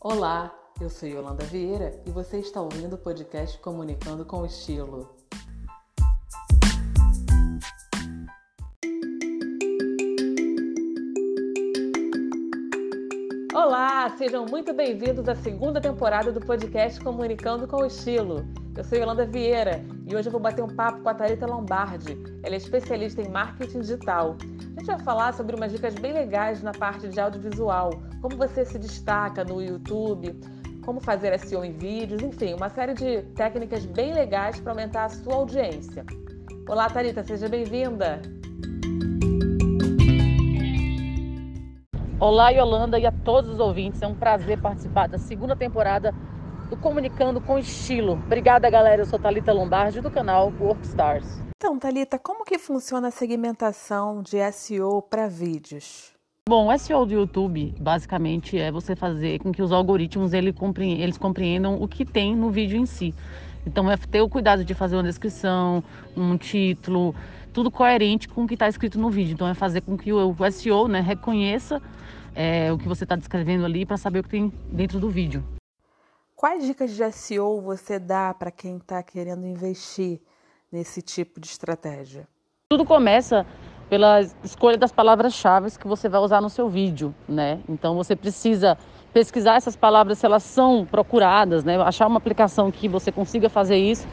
Olá, eu sou Yolanda Vieira e você está ouvindo o podcast Comunicando com Estilo. Olá, sejam muito bem-vindos à segunda temporada do podcast Comunicando com Estilo. Eu sou Yolanda Vieira e hoje eu vou bater um papo com a Thalita Lombardi. Ela é especialista em marketing digital. A gente vai falar sobre umas dicas bem legais na parte de audiovisual, como você se destaca no YouTube, como fazer SEO em vídeos, enfim, uma série de técnicas bem legais para aumentar a sua audiência. Olá, Thalita, seja bem-vinda! Olá, Yolanda, e a todos os ouvintes. É um prazer participar da segunda temporada do Comunicando com Estilo. Obrigada, galera. Eu sou Talita Lombardi do canal Workstars. Então, Talita, como que funciona a segmentação de SEO para vídeos? Bom, o SEO do YouTube, basicamente, é você fazer com que os algoritmos eles compreendam o que tem no vídeo em si. Então, é ter o cuidado de fazer uma descrição, um título, tudo coerente com o que está escrito no vídeo. Então, é fazer com que o SEO né, reconheça é, o que você está descrevendo ali para saber o que tem dentro do vídeo. Quais dicas de SEO você dá para quem está querendo investir nesse tipo de estratégia? Tudo começa pela escolha das palavras-chave que você vai usar no seu vídeo, né? Então você precisa pesquisar essas palavras se elas são procuradas, né? Achar uma aplicação que você consiga fazer isso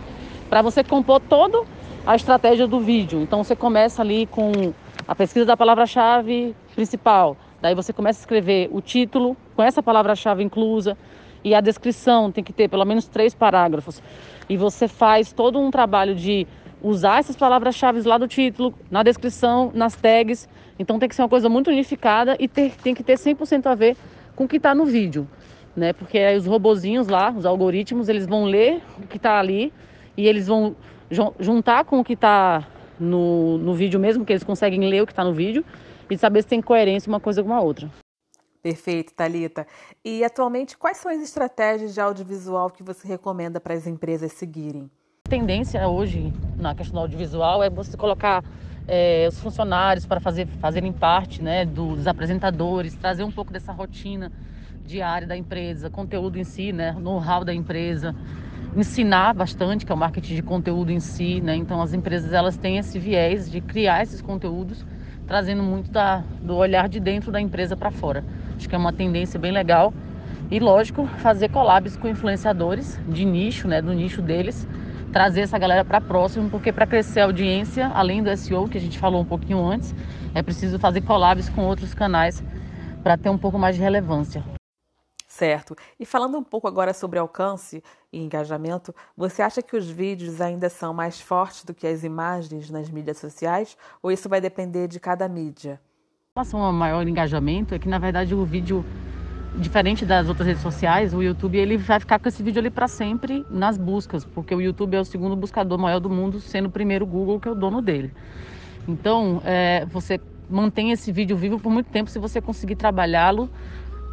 para você compor toda a estratégia do vídeo. Então você começa ali com a pesquisa da palavra-chave principal. Daí você começa a escrever o título com essa palavra-chave inclusa e a descrição tem que ter pelo menos três parágrafos. E você faz todo um trabalho de usar essas palavras-chave lá do título, na descrição, nas tags. Então tem que ser uma coisa muito unificada e ter, tem que ter 100% a ver com o que está no vídeo. Né? Porque aí os robozinhos lá, os algoritmos, eles vão ler o que está ali e eles vão juntar com o que está no, no vídeo mesmo, que eles conseguem ler o que está no vídeo e saber se tem coerência uma coisa com a outra. Perfeito, Talita. E atualmente, quais são as estratégias de audiovisual que você recomenda para as empresas seguirem? A tendência hoje na questão do audiovisual é você colocar é, os funcionários para fazer, fazerem parte né, dos apresentadores, trazer um pouco dessa rotina diária da empresa, conteúdo em si, né, know-how da empresa, ensinar bastante, que é o marketing de conteúdo em si, né? Então as empresas elas têm esse viés de criar esses conteúdos, trazendo muito da, do olhar de dentro da empresa para fora. Acho que é uma tendência bem legal. E lógico, fazer collabs com influenciadores de nicho, né, do nicho deles, trazer essa galera para próximo, porque para crescer a audiência, além do SEO que a gente falou um pouquinho antes, é preciso fazer collabs com outros canais para ter um pouco mais de relevância. Certo. E falando um pouco agora sobre alcance e engajamento, você acha que os vídeos ainda são mais fortes do que as imagens nas mídias sociais ou isso vai depender de cada mídia? relação ao maior engajamento é que na verdade o vídeo diferente das outras redes sociais, o YouTube ele vai ficar com esse vídeo ali para sempre nas buscas, porque o YouTube é o segundo buscador maior do mundo, sendo o primeiro Google que é o dono dele. Então, é, você mantém esse vídeo vivo por muito tempo se você conseguir trabalhá-lo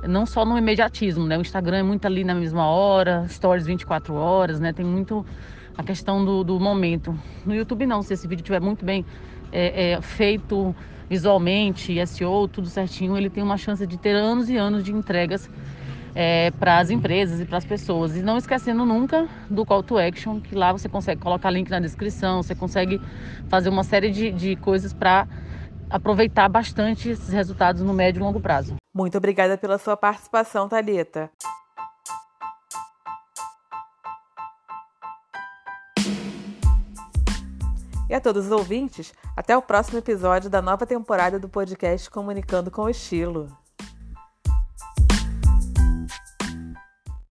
não só no imediatismo, né? O Instagram é muito ali na mesma hora, stories 24 horas, né? Tem muito a questão do, do momento. No YouTube não, se esse vídeo estiver muito bem é, é, feito visualmente, SEO, tudo certinho, ele tem uma chance de ter anos e anos de entregas é, para as empresas e para as pessoas. E não esquecendo nunca do call to action, que lá você consegue colocar link na descrição, você consegue fazer uma série de, de coisas para aproveitar bastante esses resultados no médio e longo prazo. Muito obrigada pela sua participação, Talita. E a todos os ouvintes, até o próximo episódio da nova temporada do podcast Comunicando com Estilo.